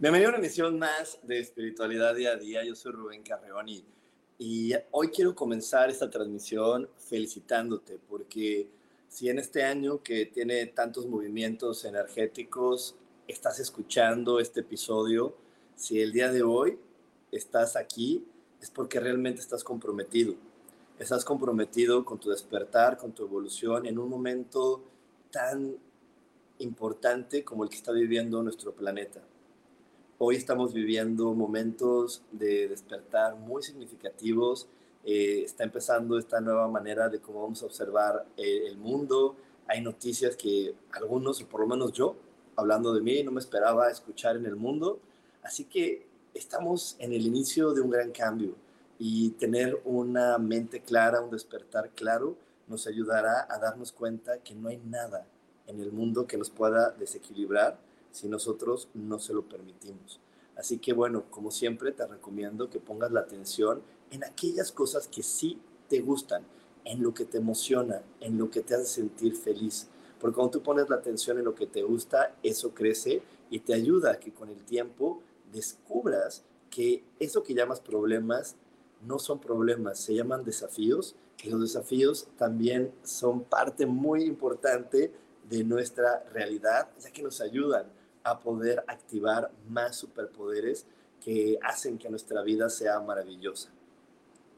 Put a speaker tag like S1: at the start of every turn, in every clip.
S1: Bienvenido a una emisión más de Espiritualidad Día a Día. Yo soy Rubén Carreón y, hoy quiero comenzar esta transmisión felicitándote porque si en este año que tiene tantos movimientos energéticos estás escuchando este episodio, si el día de hoy estás aquí es porque realmente estás comprometido. Estás comprometido con tu despertar, con tu evolución en un momento tan importante como el que está viviendo nuestro planeta. Hoy estamos viviendo momentos de despertar muy significativos. Eh, está empezando esta nueva manera de cómo vamos a observar eh, el mundo. Hay noticias que algunos, o por lo menos yo, hablando de mí, no me esperaba escuchar en el mundo. Así que estamos en el inicio de un gran cambio y tener una mente clara, un despertar claro, nos ayudará a darnos cuenta que no hay nada en el mundo que nos pueda desequilibrar si nosotros no se lo permitimos. Así que bueno, como siempre te recomiendo que pongas la atención en aquellas cosas que sí te gustan, en lo que te emociona, en lo que te hace sentir feliz. Porque cuando tú pones la atención en lo que te gusta, eso crece y te ayuda a que con el tiempo descubras que eso que llamas problemas no son problemas, se llaman desafíos y los desafíos también son parte muy importante de nuestra realidad, ya que nos ayudan a poder activar más superpoderes que hacen que nuestra vida sea maravillosa.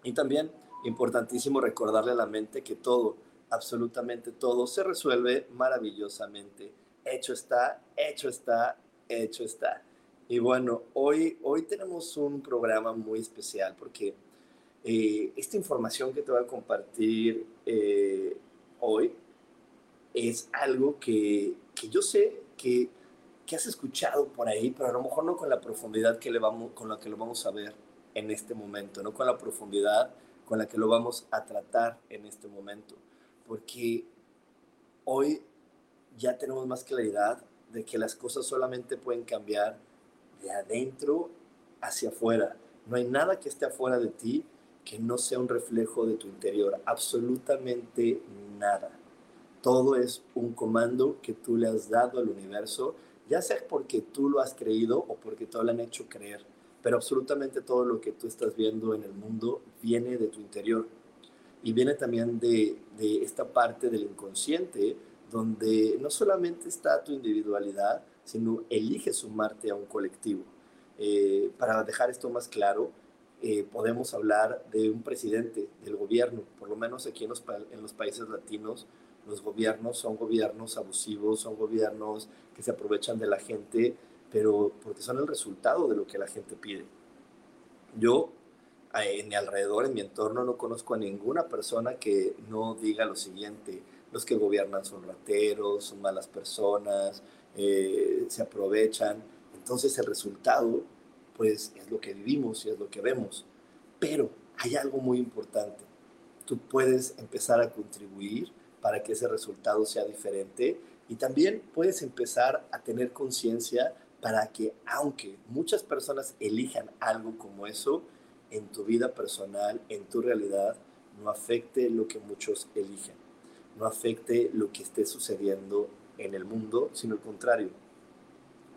S1: Y también importantísimo recordarle a la mente que todo, absolutamente todo, se resuelve maravillosamente. Hecho está, hecho está, hecho está. Y bueno, hoy, hoy tenemos un programa muy especial porque eh, esta información que te voy a compartir eh, hoy es algo que, que yo sé que que has escuchado por ahí, pero a lo mejor no con la profundidad que le vamos, con la que lo vamos a ver en este momento, no con la profundidad con la que lo vamos a tratar en este momento, porque hoy ya tenemos más claridad de que las cosas solamente pueden cambiar de adentro hacia afuera. No hay nada que esté afuera de ti que no sea un reflejo de tu interior, absolutamente nada. Todo es un comando que tú le has dado al universo ya sea porque tú lo has creído o porque te lo han hecho creer, pero absolutamente todo lo que tú estás viendo en el mundo viene de tu interior y viene también de, esta parte del inconsciente donde no solamente está tu individualidad, sino elige sumarte a un colectivo. Eh, para dejar esto más claro, eh, podemos hablar de un presidente del gobierno, por lo menos aquí en los, en los países latinos, los gobiernos son gobiernos abusivos, son gobiernos que se aprovechan de la gente, pero porque son el resultado de lo que la gente pide. Yo, en mi alrededor, en mi entorno, no conozco a ninguna persona que no diga lo siguiente, los que gobiernan son rateros, son malas personas, eh, se aprovechan. Entonces el resultado, pues, es lo que vivimos y es lo que vemos. Pero hay algo muy importante. Tú puedes empezar a contribuir para que ese resultado sea diferente. Y también puedes empezar a tener conciencia para que aunque muchas personas elijan algo como eso, en tu vida personal, en tu realidad, no afecte lo que muchos eligen, no afecte lo que esté sucediendo en el mundo, sino al contrario,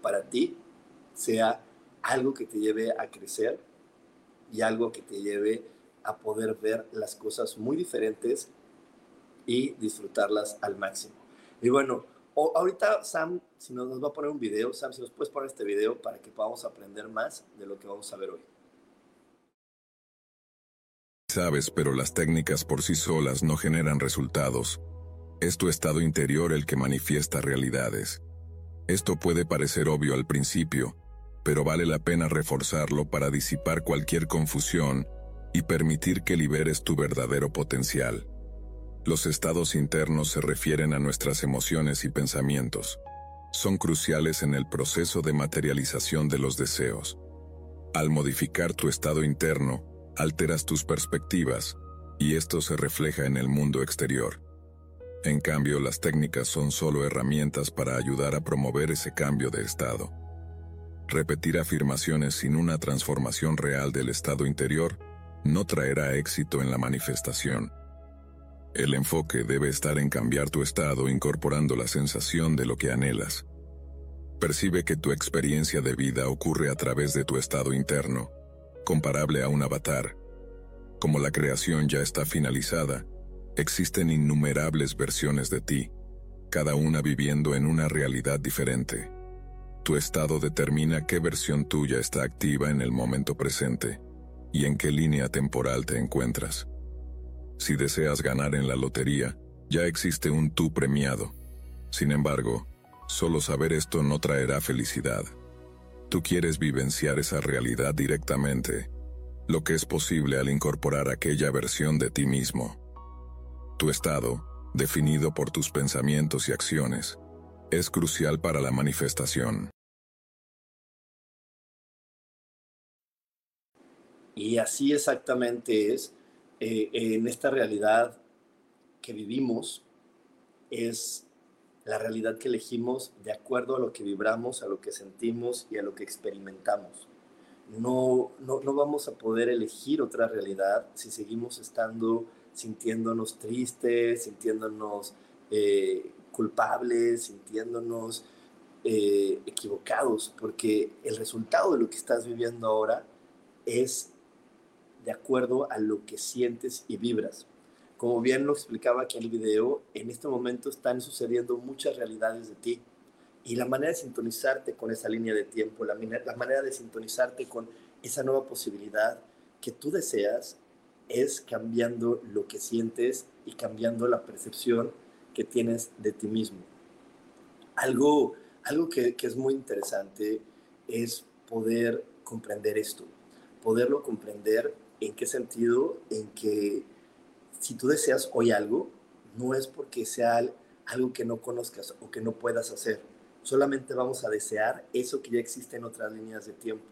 S1: para ti sea algo que te lleve a crecer y algo que te lleve a poder ver las cosas muy diferentes y disfrutarlas al máximo. Y bueno, ahorita Sam, si nos, nos va a poner un video, Sam, si nos puedes poner este video para que podamos aprender más de lo que vamos a ver hoy.
S2: Sabes, pero las técnicas por sí solas no generan resultados. Es tu estado interior el que manifiesta realidades. Esto puede parecer obvio al principio, pero vale la pena reforzarlo para disipar cualquier confusión y permitir que liberes tu verdadero potencial. Los estados internos se refieren a nuestras emociones y pensamientos. Son cruciales en el proceso de materialización de los deseos. Al modificar tu estado interno, alteras tus perspectivas, y esto se refleja en el mundo exterior. En cambio, las técnicas son solo herramientas para ayudar a promover ese cambio de estado. Repetir afirmaciones sin una transformación real del estado interior no traerá éxito en la manifestación. El enfoque debe estar en cambiar tu estado incorporando la sensación de lo que anhelas. Percibe que tu experiencia de vida ocurre a través de tu estado interno, comparable a un avatar. Como la creación ya está finalizada, existen innumerables versiones de ti, cada una viviendo en una realidad diferente. Tu estado determina qué versión tuya está activa en el momento presente y en qué línea temporal te encuentras. Si deseas ganar en la lotería, ya existe un tú premiado. Sin embargo, solo saber esto no traerá felicidad. Tú quieres vivenciar esa realidad directamente, lo que es posible al incorporar aquella versión de ti mismo. Tu estado, definido por tus pensamientos y acciones, es crucial para la manifestación.
S1: Y así exactamente es eh, en esta realidad que vivimos, es la realidad que elegimos de acuerdo a lo que vibramos, a lo que sentimos y a lo que experimentamos. No, no, no vamos a poder elegir otra realidad si seguimos estando sintiéndonos tristes, sintiéndonos eh, culpables, sintiéndonos eh, equivocados, porque el resultado de lo que estás viviendo ahora es de acuerdo a lo que sientes y vibras. Como bien lo explicaba aquí en el video, en este momento están sucediendo muchas realidades de ti. Y la manera de sintonizarte con esa línea de tiempo, la, manera de sintonizarte con esa nueva posibilidad que tú deseas, es cambiando lo que sientes y cambiando la percepción que tienes de ti mismo. Algo, algo que es muy interesante es poder comprender esto, poderlo comprender ¿En qué sentido? En que si tú deseas hoy algo, no es porque sea algo que no conozcas o que no puedas hacer. Solamente vamos a desear eso que ya existe en otras líneas de tiempo.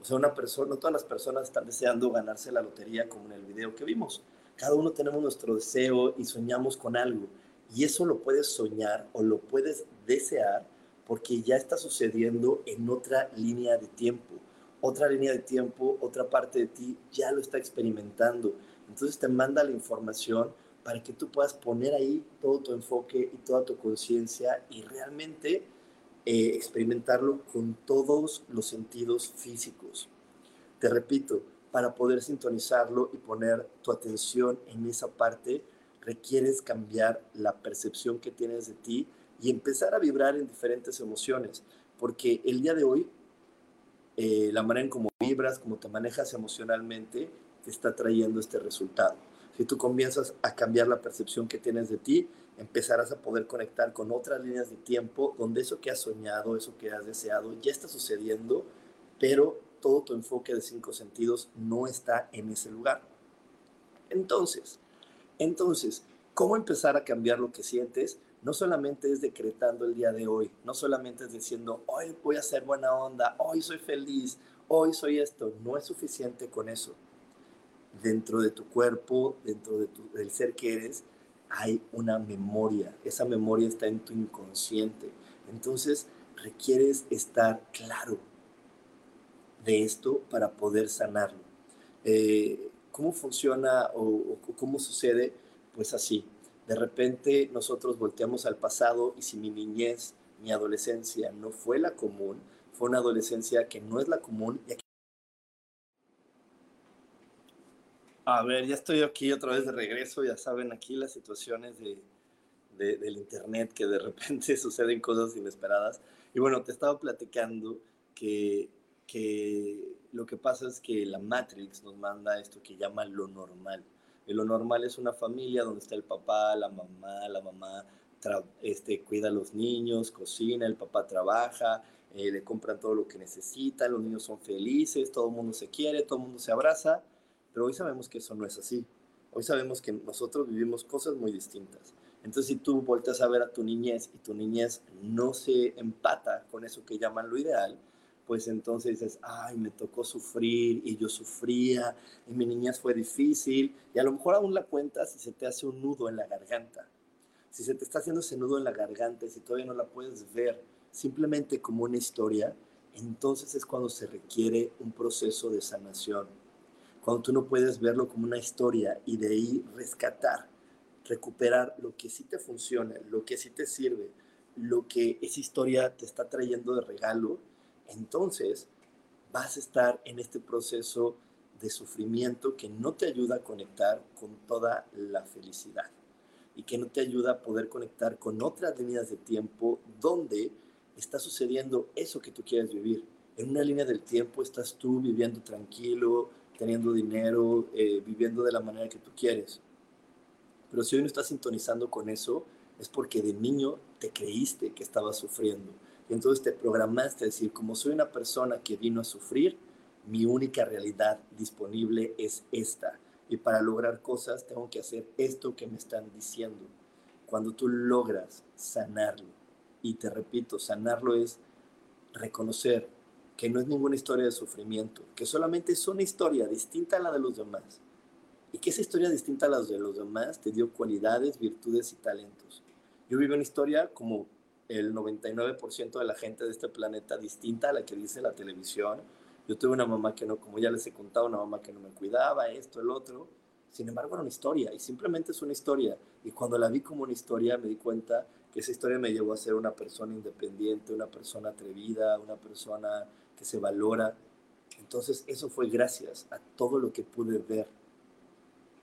S1: O sea, una persona, no todas las personas están deseando ganarse la lotería como en el video que vimos. Cada uno tenemos nuestro deseo y soñamos con algo. Y eso lo puedes soñar o lo puedes desear porque ya está sucediendo en otra línea de tiempo otra línea de tiempo, otra parte de ti ya lo está experimentando. Entonces te manda la información para que tú puedas poner ahí todo tu enfoque y toda tu conciencia y realmente eh, experimentarlo con todos los sentidos físicos. Te repito, para poder sintonizarlo y poner tu atención en esa parte, requieres cambiar la percepción que tienes de ti y empezar a vibrar en diferentes emociones, porque el día de hoy eh, la manera en cómo vibras, cómo te manejas emocionalmente, te está trayendo este resultado. Si tú comienzas a cambiar la percepción que tienes de ti, empezarás a poder conectar con otras líneas de tiempo donde eso que has soñado, eso que has deseado, ya está sucediendo, pero todo tu enfoque de cinco sentidos no está en ese lugar. Entonces, entonces, ¿cómo empezar a cambiar lo que sientes? No solamente es decretando el día de hoy, no solamente es diciendo, hoy voy a ser buena onda, hoy soy feliz, hoy soy esto, no es suficiente con eso. Dentro de tu cuerpo, dentro de tu, del ser que eres, hay una memoria, esa memoria está en tu inconsciente. Entonces, requieres estar claro de esto para poder sanarlo. Eh, ¿Cómo funciona o cómo sucede? Pues así, de repente nosotros volteamos al pasado y si mi niñez, mi adolescencia no fue la común, fue una adolescencia que no es la común. A ver, ya estoy aquí otra vez de regreso, ya saben aquí las situaciones de, del internet que de repente suceden cosas inesperadas. Y bueno, te estaba platicando que, que lo que pasa es que la Matrix nos manda esto que llama lo normal. Lo normal es una familia donde está el papá, la mamá, la mamá este, cuida a los niños, cocina, el papá trabaja, eh, le compran todo lo que necesita, los niños son felices, todo el mundo se quiere, todo el mundo se abraza, pero hoy sabemos que eso no es así. Hoy sabemos que nosotros vivimos cosas muy distintas. Entonces, si tú volteas a ver a tu niñez y tu niñez no se empata con eso que llaman lo ideal, pues entonces dices, ay, me tocó sufrir y yo sufría y mi niñez fue difícil y a lo mejor aún la cuentas y se te hace un nudo en la garganta. Si se te está haciendo ese nudo en la garganta y si todavía no la puedes ver simplemente como una historia, entonces es cuando se requiere un proceso de sanación. Cuando tú no puedes verlo como una historia y de ahí rescatar, recuperar lo que sí te funciona, lo que sí te sirve, lo que esa historia te está trayendo de regalo, entonces vas a estar en este proceso de sufrimiento que no te ayuda a conectar con toda la felicidad y que no te ayuda a poder conectar con otras líneas de tiempo donde está sucediendo eso que tú quieres vivir. En una línea del tiempo estás tú viviendo tranquilo, teniendo dinero, eh, viviendo de la manera que tú quieres. Pero si hoy no estás sintonizando con eso, es porque de niño te creíste que estabas sufriendo. Entonces te programaste a decir, como soy una persona que vino a sufrir, mi única realidad disponible es esta. Y para lograr cosas tengo que hacer esto que me están diciendo. Cuando tú logras sanarlo, y te repito, sanarlo es reconocer que no es ninguna historia de sufrimiento, que solamente es una historia distinta a la de los demás. Y que esa historia distinta a la de los demás te dio cualidades, virtudes y talentos. Yo vivo una historia como el 99% de la gente de este planeta distinta a la que dice la televisión. Yo tuve una mamá que no, como ya les he contado, una mamá que no me cuidaba, esto, el otro. Sin embargo, era una historia y simplemente es una historia. Y cuando la vi como una historia, me di cuenta que esa historia me llevó a ser una persona independiente, una persona atrevida, una persona que se valora. Entonces eso fue gracias a todo lo que pude ver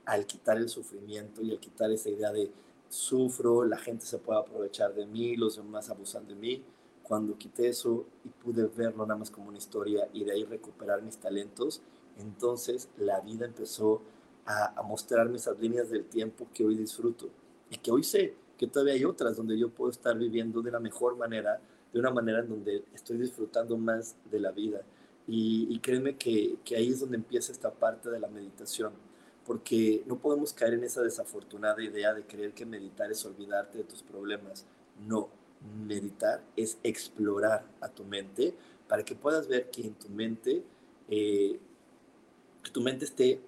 S1: al quitar el sufrimiento y al quitar esa idea de sufro, la gente se puede aprovechar de mí, los demás abusan de mí. Cuando quité eso y pude verlo nada más como una historia y de ahí recuperar mis talentos, entonces la vida empezó a, mostrarme esas líneas del tiempo que hoy disfruto y que hoy sé que todavía hay otras donde yo puedo estar viviendo de la mejor manera, de una manera en donde estoy disfrutando más de la vida. Y, créeme que ahí es donde empieza esta parte de la meditación, porque no podemos caer en esa desafortunada idea de creer que meditar es olvidarte de tus problemas. No, meditar es explorar a tu mente para que puedas ver que en tu mente eh, que tu mente esté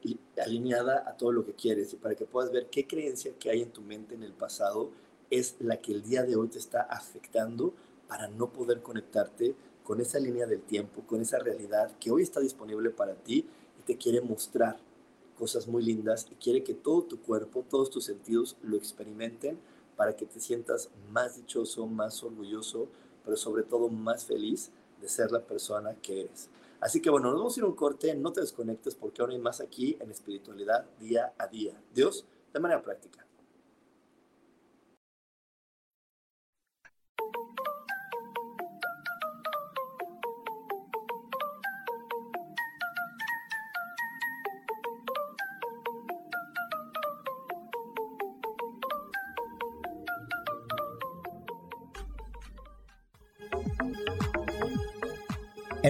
S1: alineada a todo lo que quieres y para que puedas ver qué creencia que hay en tu mente en el pasado es la que el día de hoy te está afectando para no poder conectarte con esa línea del tiempo, con esa realidad que hoy está disponible para ti y te quiere mostrar cosas muy lindas y quiere que todo tu cuerpo, todos tus sentidos lo experimenten para que te sientas más dichoso, más orgulloso, pero sobre todo más feliz de ser la persona que eres. Así que bueno, nos vamos a ir a un corte, no te desconectes porque ahora hay más aquí en espiritualidad día a día. Dios, de manera práctica.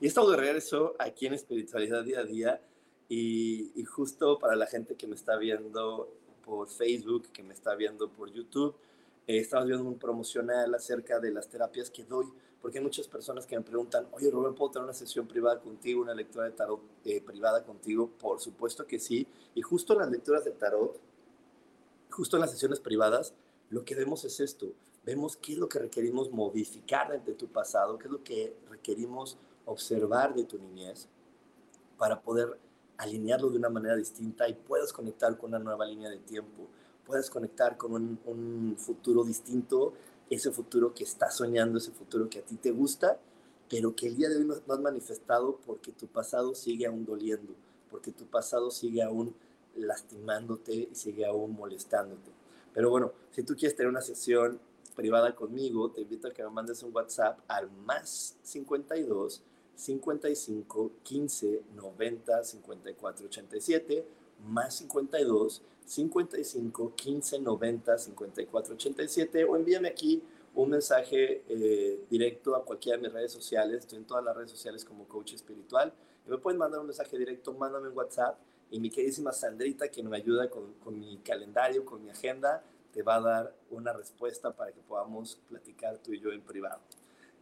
S1: Y estamos de regreso aquí en Espiritualidad Día a Día y, y, justo para la gente que me está viendo por Facebook, que me está viendo por YouTube, eh, estamos viendo un promocional acerca de las terapias que doy, porque hay muchas personas que me preguntan, oye Rubén, ¿puedo tener una sesión privada contigo, una lectura de tarot eh, privada contigo? Por supuesto que sí. Y justo en las lecturas de tarot, justo en las sesiones privadas, lo que vemos es esto. Vemos qué es lo que requerimos modificar de tu pasado, qué es lo que requerimos observar de tu niñez para poder alinearlo de una manera distinta y puedas conectar con una nueva línea de tiempo, puedas conectar con un, futuro distinto, ese futuro que estás soñando, ese futuro que a ti te gusta, pero que el día de hoy no, no has manifestado porque tu pasado sigue aún doliendo, porque tu pasado sigue aún lastimándote y sigue aún molestándote. Pero bueno, si tú quieres tener una sesión privada conmigo, te invito a que me mandes un WhatsApp al más 52 55 15 90 54 87 más 52 55 15 90 54 87 o envíame aquí un mensaje eh, directo a cualquiera de mis redes sociales. Estoy en todas las redes sociales como coach espiritual. Y me pueden mandar un mensaje directo, mándame un WhatsApp. Y mi queridísima Sandrita, que me ayuda con, con mi calendario, con mi agenda, te va a dar una respuesta para que podamos platicar tú y yo en privado.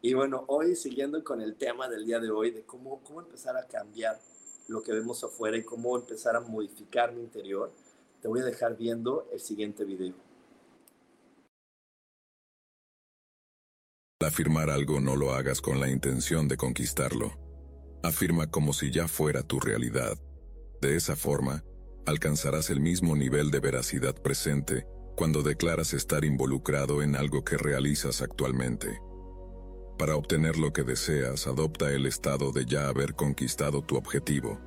S1: Y bueno, hoy siguiendo con el tema del día de hoy, de cómo, cómo empezar a cambiar lo que vemos afuera y cómo empezar a modificar mi interior, te voy a dejar viendo el siguiente video.
S2: Afirmar algo no lo hagas con la intención de conquistarlo. Afirma como si ya fuera tu realidad. De esa forma, alcanzarás el mismo nivel de veracidad presente cuando declaras estar involucrado en algo que realizas actualmente. Para obtener lo que deseas, adopta el estado de ya haber conquistado tu objetivo.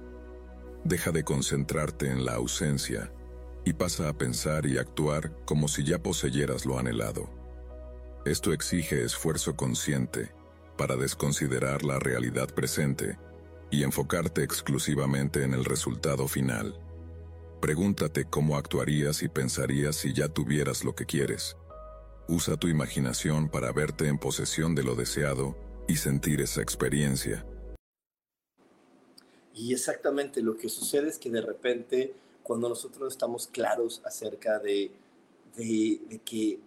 S2: Deja de concentrarte en la ausencia y pasa a pensar y actuar como si ya poseyeras lo anhelado. Esto exige esfuerzo consciente para desconsiderar la realidad presente y enfocarte exclusivamente en el resultado final. Pregúntate cómo actuarías y pensarías si ya tuvieras lo que quieres. Usa tu imaginación para verte en posesión de lo deseado y sentir esa experiencia.
S1: Y exactamente lo que sucede es que de repente, cuando nosotros estamos claros acerca de, de, que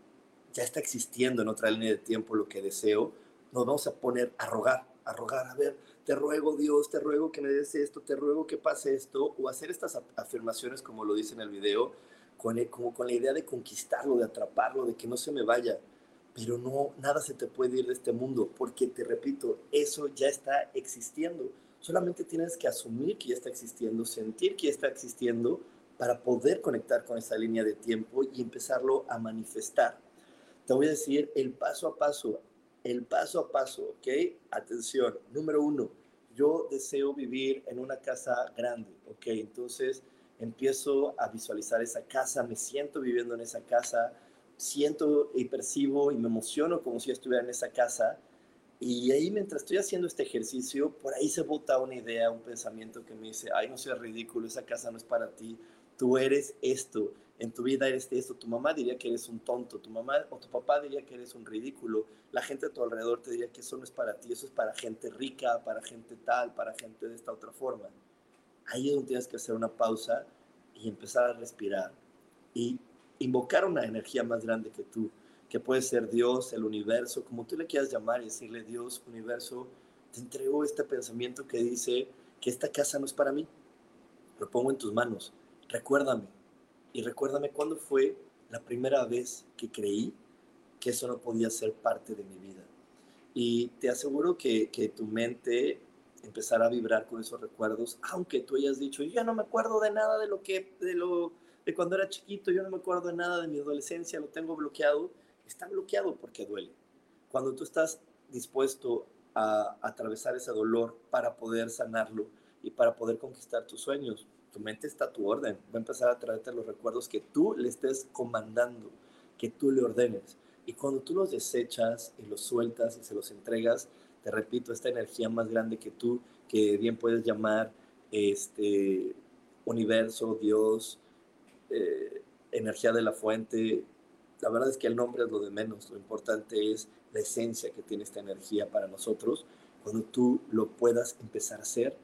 S1: ya está existiendo en otra línea de tiempo lo que deseo, nos vamos a poner a rogar, a rogar, a ver, te ruego Dios, te ruego que me des esto, te ruego que pase esto, o hacer estas afirmaciones como lo dice en el video, con, como con la idea de conquistarlo, de atraparlo, de que no se me vaya. Pero no, nada se te puede ir de este mundo, porque te repito, eso ya está existiendo. Solamente tienes que asumir que ya está existiendo, sentir que ya está existiendo para poder conectar con esa línea de tiempo y empezarlo a manifestar. Te voy a decir el paso a paso, el paso a paso, ¿ok? Atención, número uno, yo deseo vivir en una casa grande, ¿ok? Entonces, empiezo a visualizar esa casa, me siento viviendo en esa casa, siento y percibo y me emociono como si estuviera en esa casa. Y ahí mientras estoy haciendo este ejercicio, por ahí se bota una idea, un pensamiento que me dice, ay, no seas ridículo, esa casa no es para ti, tú eres esto, en tu vida eres esto, tu mamá diría que eres un tonto, tu mamá o tu papá diría que eres un ridículo, la gente a tu alrededor te diría que eso no es para ti, eso es para gente rica, para gente tal, para gente de esta otra forma ahí es donde tienes que hacer una pausa y empezar a respirar y invocar una energía más grande que tú, que puede ser Dios, el universo, como tú le quieras llamar y decirle, Dios, universo, te entrego este pensamiento que dice que esta casa no es para mí. Lo pongo en tus manos. Recuérdame. Y recuérdame cuándo fue la primera vez que creí que eso no podía ser parte de mi vida. Y te aseguro que, que tu mente empezará a vibrar con esos recuerdos, aunque tú hayas dicho, yo no me acuerdo de nada de lo que, de lo, de cuando era chiquito, yo no me acuerdo de nada de mi adolescencia, lo tengo bloqueado, está bloqueado porque duele. Cuando tú estás dispuesto a, atravesar ese dolor para poder sanarlo y para poder conquistar tus sueños, tu mente está a tu orden, va a empezar a traerte los recuerdos que tú le estés comandando, que tú le ordenes. Y cuando tú los desechas y los sueltas y se los entregas, te repito, esta energía más grande que tú, que bien puedes llamar este universo, Dios, eh, energía de la fuente, la verdad es que el nombre es lo de menos, lo importante es la esencia que tiene esta energía para nosotros, cuando tú lo puedas empezar a hacer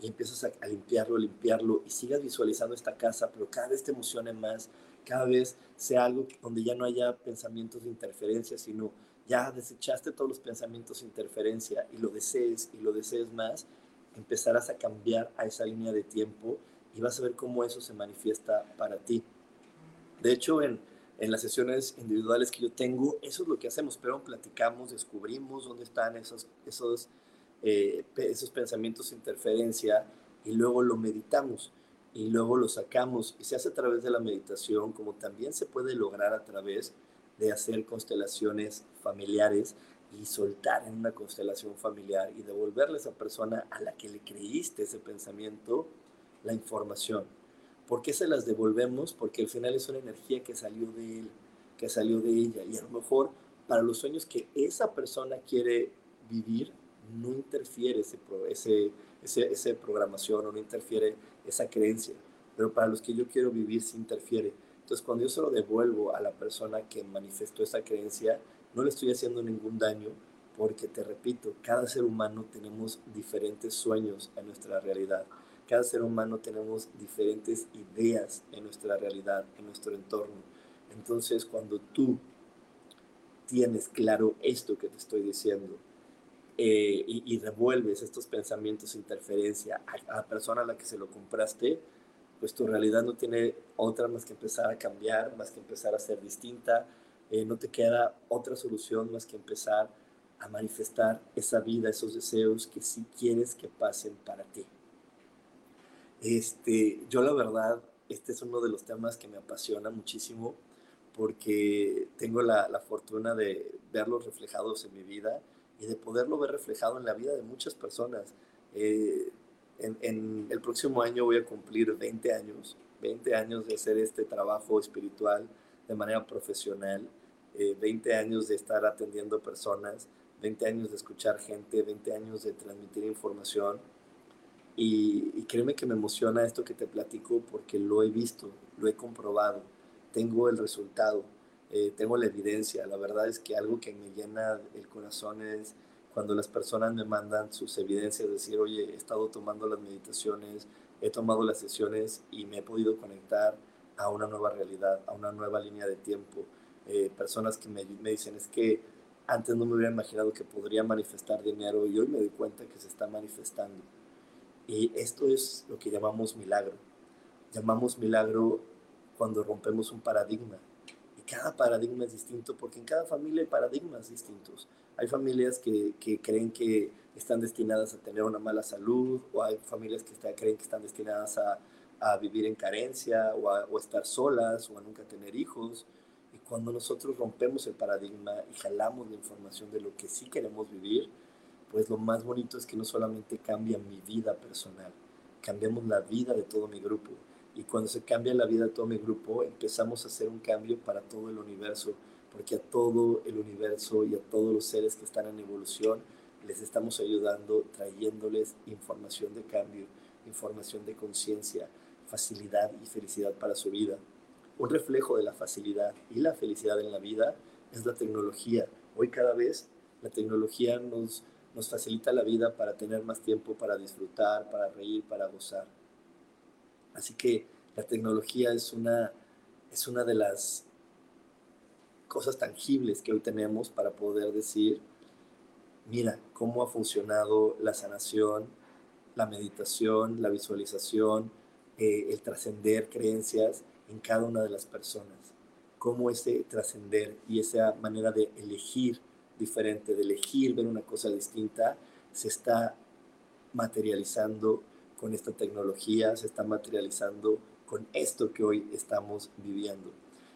S1: y empiezas a, a limpiarlo, limpiarlo y sigas visualizando esta casa, pero cada vez te emocione más, cada vez sea algo donde ya no haya pensamientos de interferencia, sino ya desechaste todos los pensamientos de interferencia y lo desees y lo desees más, empezarás a cambiar a esa línea de tiempo y vas a ver cómo eso se manifiesta para ti. De hecho, en, en las sesiones individuales que yo tengo, eso es lo que hacemos, pero platicamos, descubrimos dónde están esos, esos, eh, esos pensamientos de interferencia y luego lo meditamos y luego lo sacamos y se hace a través de la meditación, como también se puede lograr a través hacer constelaciones familiares y soltar en una constelación familiar y devolverle a esa persona a la que le creíste ese pensamiento la información. ¿Por qué se las devolvemos? Porque al final es una energía que salió de él, que salió de ella. Y a lo mejor para los sueños que esa persona quiere vivir, no interfiere ese, ese, ese, ese programación o no interfiere esa creencia. Pero para los que yo quiero vivir, sí interfiere. Entonces, cuando yo se lo devuelvo a la persona que manifestó esa creencia, no le estoy haciendo ningún daño, porque te repito, cada ser humano tenemos diferentes sueños en nuestra realidad. Cada ser humano tenemos diferentes ideas en nuestra realidad, en nuestro entorno. Entonces, cuando tú tienes claro esto que te estoy diciendo eh, y, y, revuelves estos pensamientos, interferencia a, a la persona a la que se lo compraste, pues tu realidad no tiene otra más que empezar a cambiar, más que empezar a ser distinta. Eh, no te queda otra solución más que empezar a manifestar esa vida, esos deseos que sí quieres que pasen para ti. Este, yo la verdad, este es uno de los temas que me apasiona muchísimo porque tengo la, la fortuna de verlos reflejados en mi vida y de poderlo ver reflejado en la vida de muchas personas. Eh, en, el próximo año voy a cumplir 20 años, 20 años de hacer este trabajo espiritual de manera profesional, 20 eh, años de estar atendiendo personas, 20 años de escuchar gente, 20 años de transmitir información. Y, créeme que me emociona esto que te platico porque lo he visto, lo he comprobado, tengo el resultado, eh, tengo la evidencia. La verdad es que algo que me llena el corazón es cuando las personas me mandan sus evidencias, decir, oye, he estado tomando las meditaciones, he tomado las sesiones y me he podido conectar a una nueva realidad, a una nueva línea de tiempo. Eh, personas que me, me, dicen, es que antes no me hubiera imaginado que podría manifestar dinero y hoy me doy cuenta que se está manifestando. Y esto es lo que llamamos milagro. Llamamos milagro cuando rompemos un paradigma. Y cada paradigma es distinto porque en cada familia hay paradigmas distintos. Hay familias que, que, creen que están destinadas a tener una mala salud, o hay familias que creen que están destinadas a, a vivir en carencia, o a estar solas, o a nunca tener hijos. Y cuando nosotros rompemos el paradigma y jalamos la información de lo que sí queremos vivir, pues lo más bonito es que no solamente cambia mi vida personal, cambiamos la vida de todo mi grupo. Y cuando se cambia la vida de todo mi grupo, empezamos a hacer un cambio para todo el universo porque a todo el universo y a todos los seres que están en evolución les estamos ayudando trayéndoles información de cambio, información de conciencia, facilidad y felicidad para su vida. Un reflejo de la facilidad y la felicidad en la vida es la tecnología. Hoy cada vez la tecnología nos, nos facilita la vida para tener más tiempo para disfrutar, para reír, para gozar. Así que La tecnología es una, es una de las cosas tangibles que hoy tenemos para poder decir, mira cómo ha funcionado la sanación, la meditación, la visualización, eh, el trascender creencias en cada una de las personas. Cómo ese trascender y esa manera de elegir diferente, de elegir ver una cosa distinta, se está materializando con esta tecnología, se está materializando con esto que hoy estamos viviendo.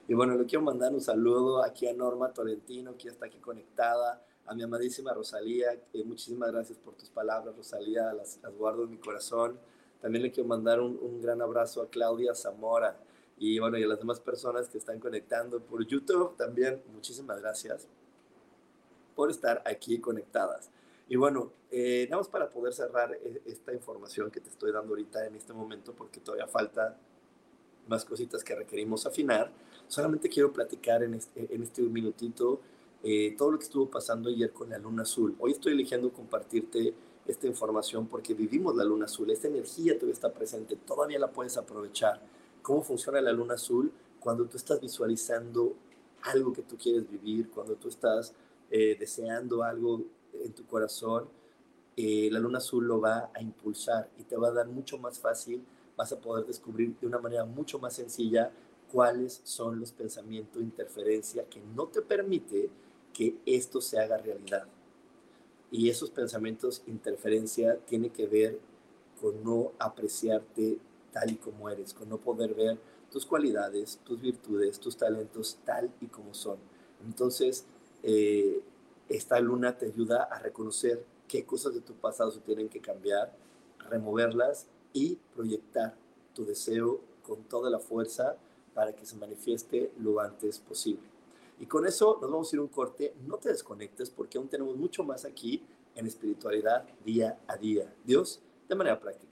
S1: Y bueno, le quiero mandar un saludo aquí a Norma Tolentino, que está aquí conectada, a mi amadísima Rosalía, muchísimas gracias por tus palabras, Rosalía, las, guardo en mi corazón. También le quiero mandar un, un, gran abrazo a Claudia Zamora y bueno, y a las demás personas que están conectando por YouTube también, muchísimas gracias por estar aquí conectadas. Y bueno, eh, nada más para poder cerrar e, esta información que te estoy dando ahorita en este momento, porque todavía falta más cositas que requerimos afinar, solamente quiero platicar en este, en este minutito eh, todo lo que estuvo pasando ayer con la luna azul. Hoy estoy eligiendo compartirte esta información porque vivimos la luna azul, esta energía todavía está presente, todavía la puedes aprovechar. ¿Cómo funciona la luna azul? Cuando tú estás visualizando algo que tú quieres vivir, cuando tú estás eh, deseando algo en tu corazón, eh, la luna azul lo va a impulsar y te va a dar mucho más fácil, vas a poder descubrir de una manera mucho más sencilla cuáles son los pensamientos de interferencia que no te permite que esto se haga realidad. Y esos pensamientos interferencia tiene que ver con no apreciarte tal y como eres, con no poder ver tus cualidades, tus virtudes, tus talentos tal y como son. Entonces, eh, esta luna te ayuda a reconocer qué cosas de tu pasado se tienen que cambiar, removerlas y proyectar tu deseo con toda la fuerza para que se manifieste lo antes posible. Y con eso nos vamos a ir a un corte. No te desconectes porque aún tenemos mucho más aquí en espiritualidad día a día. Dios, de manera práctica.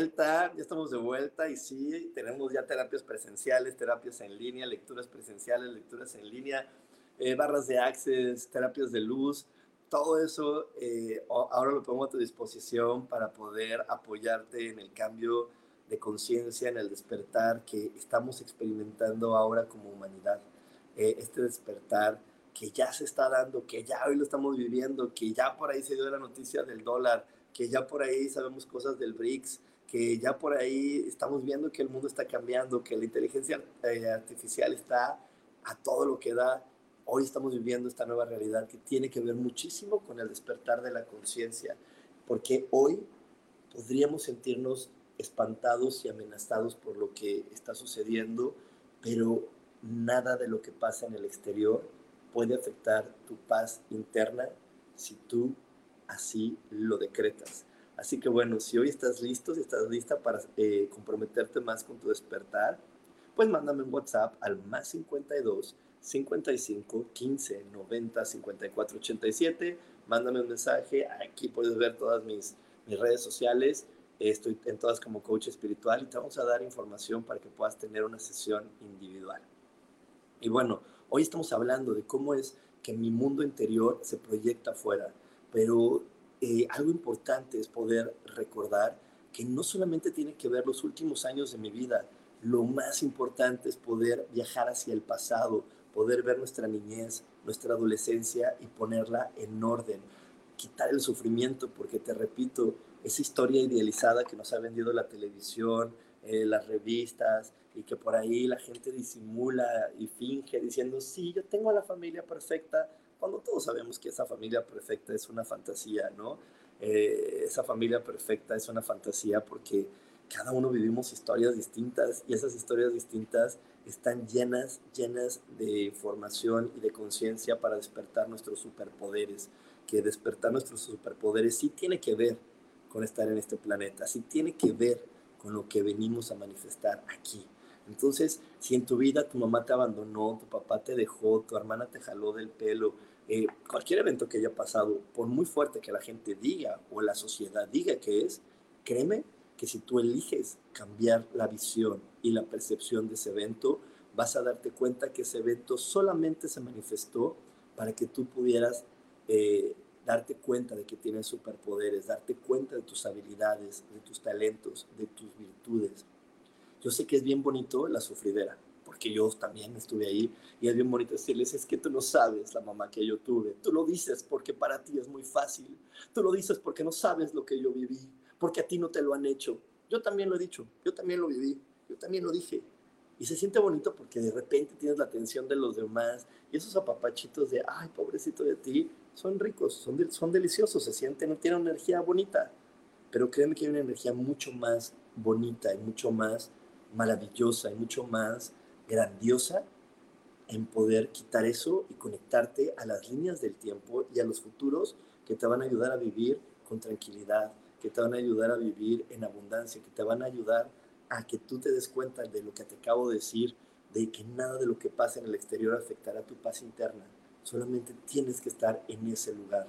S1: Vuelta, ya estamos de vuelta y sí, tenemos ya terapias presenciales, terapias en línea, lecturas presenciales, lecturas en línea, eh, barras de access, terapias de luz. todo eso eh, ahora lo pongo a tu disposición para poder apoyarte en el cambio de conciencia, en el despertar que estamos experimentando ahora como humanidad. Eh, este despertar que ya se está dando, que ya hoy lo estamos viviendo, que ya por ahí se dio la noticia del dólar, que ya por ahí sabemos cosas del BRICS, que ya por ahí estamos viendo que el mundo está cambiando, que la inteligencia eh, artificial está a todo lo que da. Hoy estamos viviendo esta nueva realidad que tiene que ver muchísimo con el despertar de la conciencia, porque hoy podríamos sentirnos espantados y amenazados por lo que está sucediendo, pero nada de lo que pasa en el exterior puede afectar tu paz interna si tú así lo decretas. Así que bueno, si hoy estás listo, si estás lista para eh, comprometerte más con tu despertar, pues mándame un WhatsApp al más 52 55 15 90 54 87. Mándame un mensaje. Aquí puedes ver todas mis, mis redes sociales. Estoy en todas como coach espiritual y te vamos a dar información para que puedas tener una sesión individual. Y bueno, hoy estamos hablando de cómo es que mi mundo interior se proyecta afuera, pero eh, algo importante es poder recordar que no solamente tiene que ver los últimos años de mi vida, lo más importante es poder viajar hacia el pasado, poder ver nuestra niñez, nuestra adolescencia y ponerla en orden, quitar el sufrimiento, porque te repito, esa historia idealizada que nos ha vendido la televisión, eh, las revistas, y que por ahí la gente disimula y finge diciendo, sí, yo tengo a la familia perfecta, cuando todos sabemos que esa familia perfecta es una fantasía, ¿no? Eh, esa familia perfecta es una fantasía porque cada uno vivimos historias distintas y esas historias distintas están llenas, llenas de información y de conciencia para despertar nuestros superpoderes, que despertar nuestros superpoderes sí tiene que ver con estar en este planeta, sí tiene que ver con lo que venimos a manifestar aquí. Entonces, si en tu vida tu mamá te abandonó, tu papá te dejó, tu hermana te jaló del pelo, eh, cualquier evento que haya pasado, por muy fuerte que la gente diga o la sociedad diga que es, créeme que si tú eliges cambiar la visión y la percepción de ese evento, vas a darte cuenta que ese evento solamente se manifestó para que tú pudieras eh, darte cuenta de que tienes superpoderes, darte cuenta de tus habilidades, de tus talentos, de tus virtudes. Yo sé que es bien bonito la sufridera, porque yo también estuve ahí y es bien bonito decirles, es que tú no sabes la mamá que yo tuve, tú lo dices porque para ti es muy fácil, tú lo dices porque no sabes lo que yo viví, porque a ti no te lo han hecho. Yo también lo he dicho, yo también lo viví, yo también lo dije. Y se siente bonito porque de repente tienes la atención de los demás y esos apapachitos de, ay, pobrecito de ti, son ricos, son, son deliciosos, se sienten, tienen una energía bonita. Pero créeme que hay una energía mucho más bonita y mucho más maravillosa y mucho más grandiosa en poder quitar eso y conectarte a las líneas del tiempo y a los futuros que te van a ayudar a vivir con tranquilidad, que te van a ayudar a vivir en abundancia, que te van a ayudar a que tú te des cuenta de lo que te acabo de decir, de que nada de lo que pasa en el exterior afectará tu paz interna. Solamente tienes que estar en ese lugar.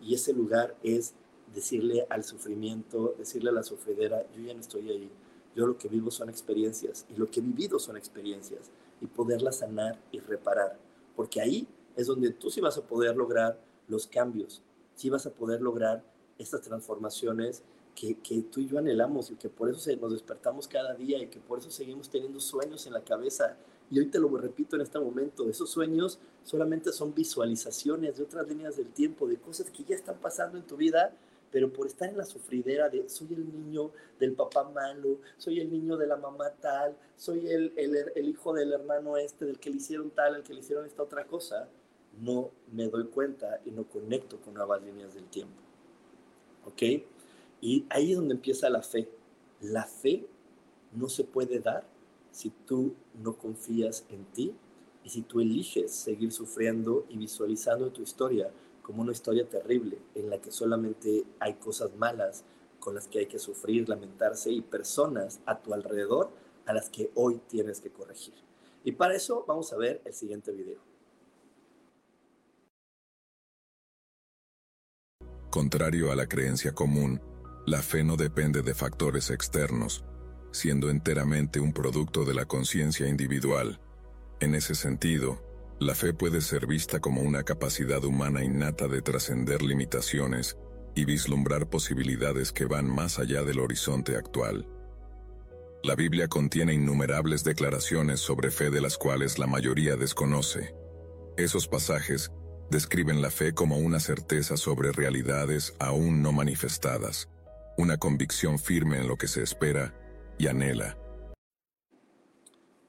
S1: Y ese lugar es decirle al sufrimiento, decirle a la sufridera, yo ya no estoy ahí, yo lo que vivo son experiencias y lo que he vivido son experiencias y poderlas sanar y reparar. Porque ahí es donde tú sí vas a poder lograr los cambios, sí vas a poder lograr estas transformaciones que, que, tú y yo anhelamos y que por eso nos despertamos cada día y que por eso seguimos teniendo sueños en la cabeza. Y hoy te lo repito en este momento, esos sueños solamente son visualizaciones de otras líneas del tiempo, de cosas que ya están pasando en tu vida pero por estar en la sufridera de soy el niño del papá malo, soy el niño de la mamá tal, soy el, el, hijo del hermano este, del que le hicieron tal, el que le hicieron esta otra cosa, no me doy cuenta y no conecto con nuevas líneas del tiempo. ¿Ok? Y ahí es donde empieza la fe. La fe no se puede dar si tú no confías en ti y si tú eliges seguir sufriendo y visualizando tu historia como una historia terrible en la que solamente hay cosas malas con las que hay que sufrir, lamentarse y personas a tu alrededor a las que hoy tienes que corregir. Y para eso vamos a ver el siguiente video.
S2: Contrario a la creencia común, la fe no depende de factores externos, siendo enteramente un producto de la conciencia individual. En ese sentido, La fe puede ser vista como una capacidad humana innata de trascender limitaciones y vislumbrar posibilidades que van más allá del horizonte actual. La Biblia contiene innumerables declaraciones sobre fe de las cuales la mayoría desconoce. Esos pasajes describen la fe como una certeza sobre realidades aún no manifestadas, una convicción firme en lo que se espera y anhela.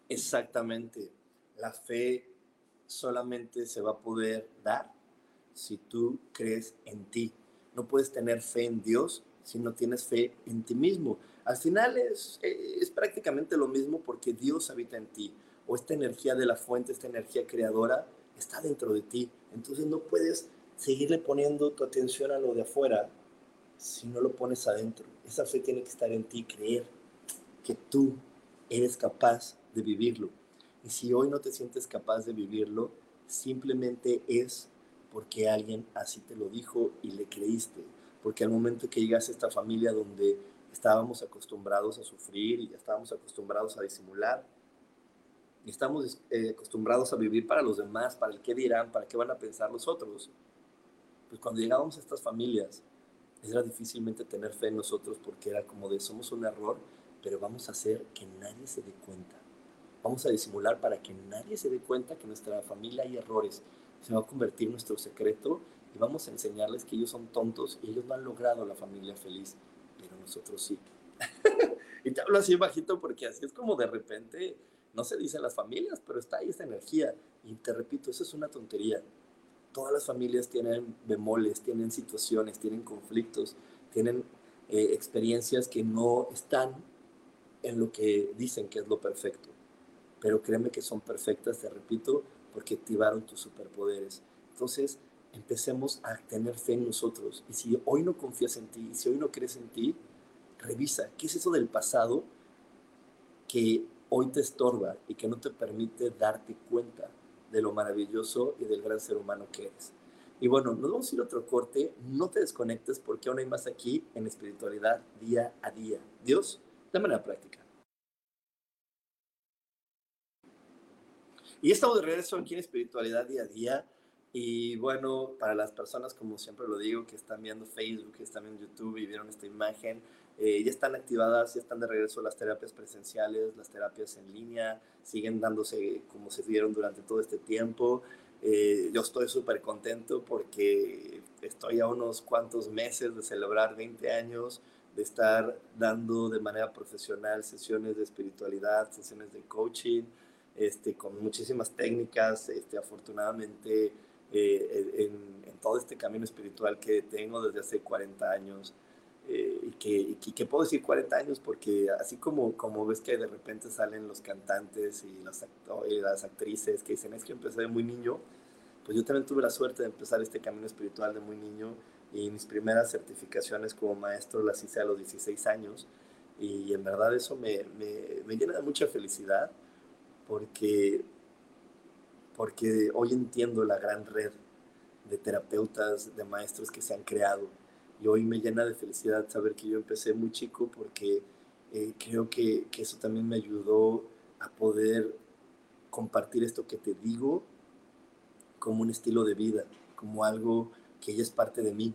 S1: Exactamente. La fe solamente se va a poder dar si tú crees en ti. No puedes tener fe en Dios si no tienes fe en ti mismo. Al final es, es prácticamente lo mismo porque Dios habita en ti, o esta energía de la fuente, esta energía creadora, está dentro de ti. Entonces no puedes seguirle poniendo tu atención a lo de afuera si no lo pones adentro. Esa fe tiene que estar en ti, creer que tú eres capaz de vivirlo. Y si hoy no te sientes capaz de vivirlo, simplemente es porque alguien así te lo dijo y le creíste. Porque al momento que llegas a esta familia donde estábamos acostumbrados a sufrir y estábamos acostumbrados a disimular. Y estamos eh, acostumbrados a vivir para los demás, para el qué dirán, para qué van a pensar los otros. Pues cuando llegábamos a estas familias, era difícilmente tener fe en nosotros porque era como de somos un error, pero vamos a hacer que nadie se dé cuenta. Vamos a disimular para que nadie se dé cuenta que en nuestra familia hay errores. Se va a convertir nuestro secreto y vamos a enseñarles que ellos son tontos y ellos no han logrado la familia feliz pero nosotros sí. y te hablo así bajito porque así es como de repente, no se dice en las familias, pero está ahí esta energía. Y te repito, eso es una tontería. Todas las familias tienen bemoles, tienen situaciones, tienen conflictos, tienen eh, experiencias que no están en lo que dicen que es lo perfecto. Pero créeme que son perfectas, te repito, porque activaron tus superpoderes. Entonces, empecemos a tener fe en nosotros. Y si hoy no confías en ti, si hoy no crees en ti, revisa qué es eso del pasado que hoy te estorba y que no te permite darte cuenta de lo maravilloso y del gran ser humano que eres. Y bueno, nos vamos a ir a otro corte. No te desconectes porque aún hay más aquí en espiritualidad día a día. Dios, de manera práctica. Y estamos de regreso aquí en espiritualidad día a día. Y bueno, para las personas, como siempre lo digo, que están viendo Facebook, que están viendo YouTube y vieron esta imagen, eh, ya están activadas, ya están de regreso las terapias presenciales, las terapias en línea, siguen dándose como se dieron durante todo este tiempo. Eh, yo estoy súper contento porque estoy a unos cuantos meses de celebrar 20 años, de estar dando de manera profesional sesiones de espiritualidad, sesiones de coaching, este, con muchísimas técnicas. Este, afortunadamente, eh, en, todo este camino espiritual que tengo desde hace 40 años. Eh, y, que, que, puedo decir 40 años porque así como, como ves que de repente salen los cantantes y las, y las actrices que dicen es que empecé de muy niño, pues yo también tuve la suerte de empezar este camino espiritual de muy niño y mis primeras certificaciones como maestro las hice a los 16 años y en verdad eso me, me, me llena de mucha felicidad porque porque hoy entiendo la gran red de terapeutas, de maestros que se han creado. Y hoy me llena de felicidad saber que yo empecé muy chico porque eh, creo que, que, eso también me ayudó a poder compartir esto que te digo como un estilo de vida, como algo que ya es parte de mí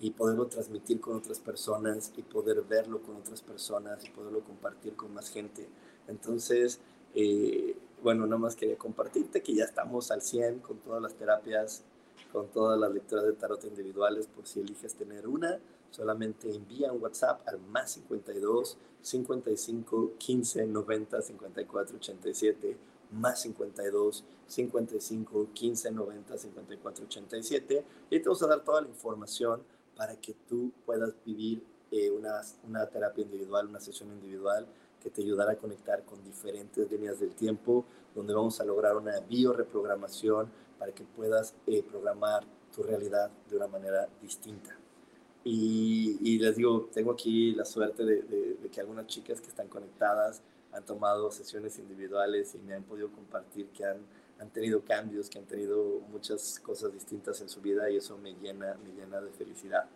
S1: y poderlo transmitir con otras personas y poder verlo con otras personas y poderlo compartir con más gente. Entonces, eh, bueno, nada más quería compartirte que ya estamos al 100 con todas las terapias, con todas las lecturas de tarot individuales, por si eliges tener una, solamente envía un WhatsApp al más 52 55 15 90 54 87 más 52 55 15 90 54 87 y te vamos a dar toda la información para que tú puedas vivir eh, una, una terapia individual, una sesión individual que te ayudará a conectar con diferentes líneas del tiempo, donde vamos a lograr una bioreprogramación para que puedas eh, programar tu realidad de una manera distinta. Y, les digo, tengo aquí la suerte de, de, que algunas chicas que están conectadas han tomado sesiones individuales y me han podido compartir que han, han tenido cambios, que han tenido muchas cosas distintas en su vida y eso me llena, me llena de felicidad.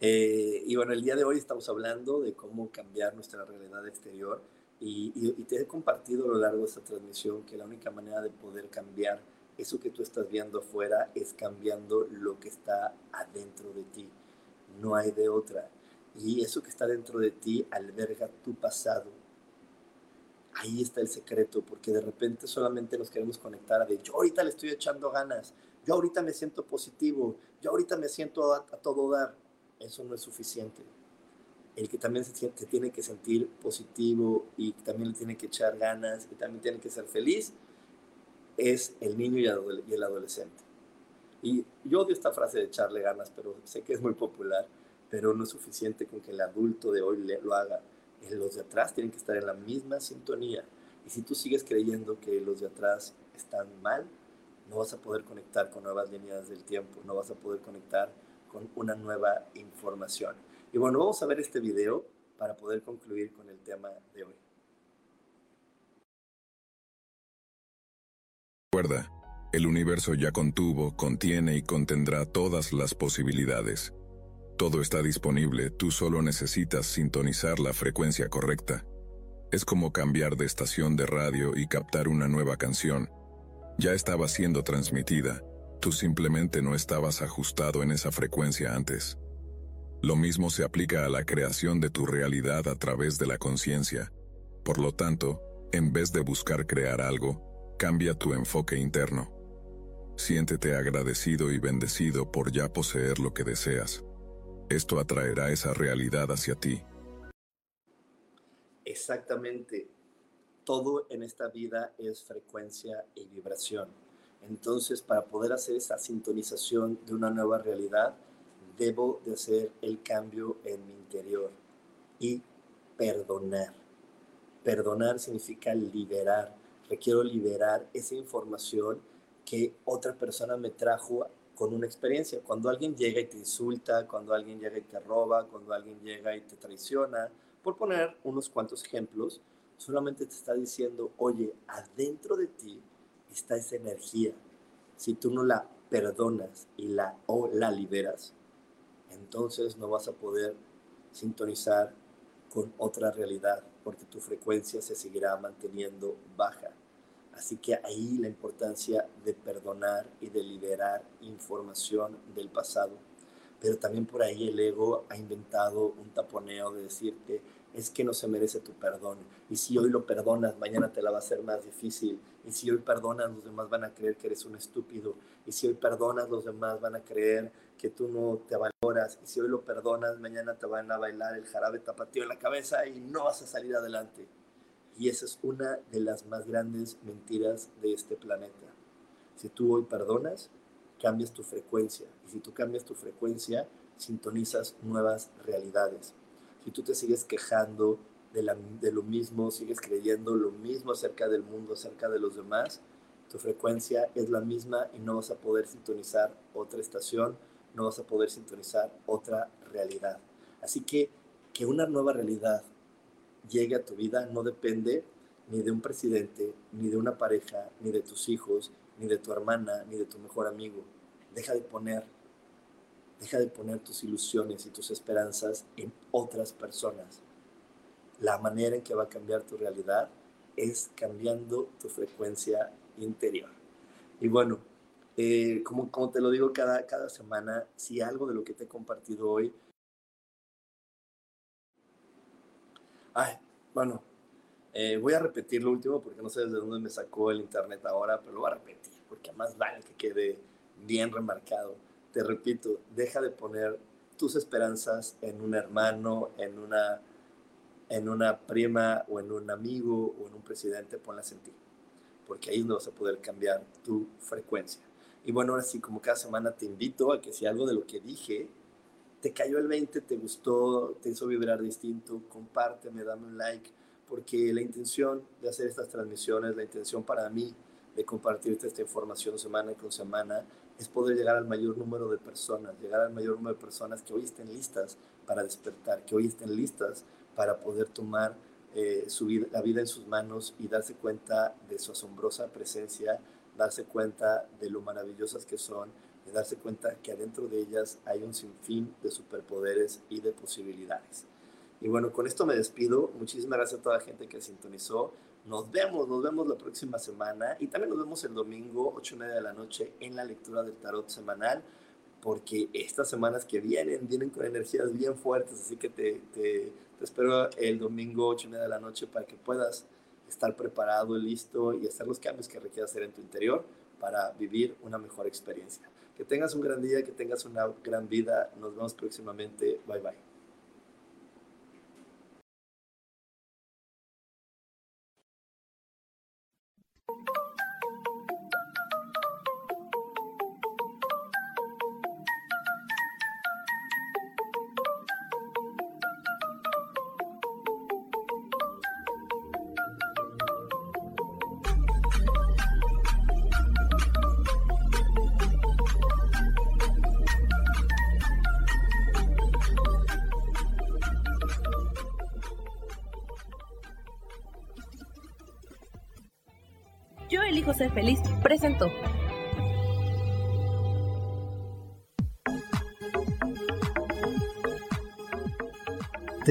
S1: Eh, y bueno, el día de hoy estamos hablando de cómo cambiar nuestra realidad exterior Y, te he compartido a lo largo de esta transmisión que la única manera de poder cambiar eso que tú estás viendo afuera es cambiando lo que está adentro de ti. No hay de otra. Y eso que está dentro de ti alberga tu pasado. Ahí está el secreto, porque de repente solamente nos queremos conectar a de yo ahorita le estoy echando ganas, yo ahorita me siento positivo, yo ahorita me siento a, a todo dar. Eso no es suficiente el que también se, tiene que sentir positivo y también le tiene que echar ganas y también tiene que ser feliz, es el niño y el adolescente. Y yo odio esta frase de echarle ganas, pero sé que es muy popular, pero no es suficiente con que el adulto de hoy lo haga. Los de atrás tienen que estar en la misma sintonía. Y si tú sigues creyendo que los de atrás están mal, no vas a poder conectar con nuevas líneas del tiempo, no vas a poder conectar con una nueva información. Y bueno, vamos a ver este video para poder concluir con el tema de hoy.
S2: Recuerda, el universo ya contuvo, contiene y contendrá todas las posibilidades. Todo está disponible, tú solo necesitas sintonizar la frecuencia correcta. Es como cambiar de estación de radio y captar una nueva canción. Ya estaba siendo transmitida, tú simplemente no estabas ajustado en esa frecuencia antes. Lo mismo se aplica a la creación de tu realidad a través de la conciencia. Por lo tanto, en vez de buscar crear algo, cambia tu enfoque interno. Siéntete agradecido y bendecido por ya poseer lo que deseas. Esto atraerá esa realidad hacia ti.
S1: Exactamente. Todo en esta vida es frecuencia y vibración. Entonces, para poder hacer esa sintonización de una nueva realidad, debo de hacer el cambio en mi interior y perdonar. Perdonar significa liberar. Requiero liberar esa información que otra persona me trajo con una experiencia. Cuando alguien llega y te insulta, cuando alguien llega y te roba, cuando alguien llega y te traiciona, por poner unos cuantos ejemplos, solamente te está diciendo, oye, adentro de ti está esa energía. Si tú no la perdonas y la o la liberas, entonces no vas a poder sintonizar con otra realidad porque tu frecuencia se seguirá manteniendo baja. Así que ahí la importancia de perdonar y de liberar información del pasado. Pero también por ahí el ego ha inventado un taponeo de decirte, es que no se merece tu perdón. Y si hoy lo perdonas, mañana te la va a ser más difícil. Y si hoy perdonas, los demás van a creer que eres un estúpido. Y si hoy perdonas, los demás van a creer que tú no te valoras. Y si hoy lo perdonas, mañana te van a bailar el jarabe tapatío en la cabeza y no vas a salir adelante. Y esa es una de las más grandes mentiras de este planeta. Si tú hoy perdonas, cambias tu frecuencia. Y si tú cambias tu frecuencia, sintonizas nuevas realidades. Si tú te sigues quejando de, la, de lo mismo, sigues creyendo lo mismo acerca del mundo, acerca de los demás, tu frecuencia es la misma y no vas a poder sintonizar otra estación, no vas a poder sintonizar otra realidad. Así que que una nueva realidad llegue a tu vida no depende ni de un presidente, ni de una pareja, ni de tus hijos, ni de tu hermana, ni de tu mejor amigo. Deja de poner, deja de poner tus ilusiones y tus esperanzas en otras personas. La manera en que va a cambiar tu realidad es cambiando tu frecuencia interior. Y bueno, eh, como, como te lo digo cada, cada semana, si algo de lo que te he compartido hoy... Ay, bueno, eh, voy a repetir lo último porque no sé desde dónde me sacó el internet ahora, pero lo voy a repetir porque más vale que quede bien remarcado. Te repito, deja de poner tus esperanzas en un hermano, en una, en una prima o en un amigo o en un presidente, ponlas en ti, porque ahí no vas a poder cambiar tu frecuencia. Y bueno, ahora sí, como cada semana te invito a que si algo de lo que dije te cayó el 20, te gustó, te hizo vibrar distinto, compárteme, dame un like, porque la intención de hacer estas transmisiones, la intención para mí de compartirte esta información semana con semana, es poder llegar al mayor número de personas, llegar al mayor número de personas que hoy estén listas para despertar, que hoy estén listas para poder tomar eh, su vida, la vida en sus manos y darse cuenta de su asombrosa presencia, darse cuenta de lo maravillosas que son y darse cuenta que adentro de ellas hay un sinfín de superpoderes y de posibilidades. Y bueno, con esto me despido. Muchísimas gracias a toda la gente que sintonizó. Nos vemos, nos vemos la próxima semana y también nos vemos el domingo, 8 y media de la noche, en la lectura del tarot semanal, porque estas semanas que vienen vienen con energías bien fuertes, así que te, te, te espero el domingo, 8 y media de la noche, para que puedas estar preparado, listo y hacer los cambios que requieras hacer en tu interior para vivir una mejor experiencia. Que tengas un gran día, que tengas una gran vida. Nos vemos próximamente. Bye bye.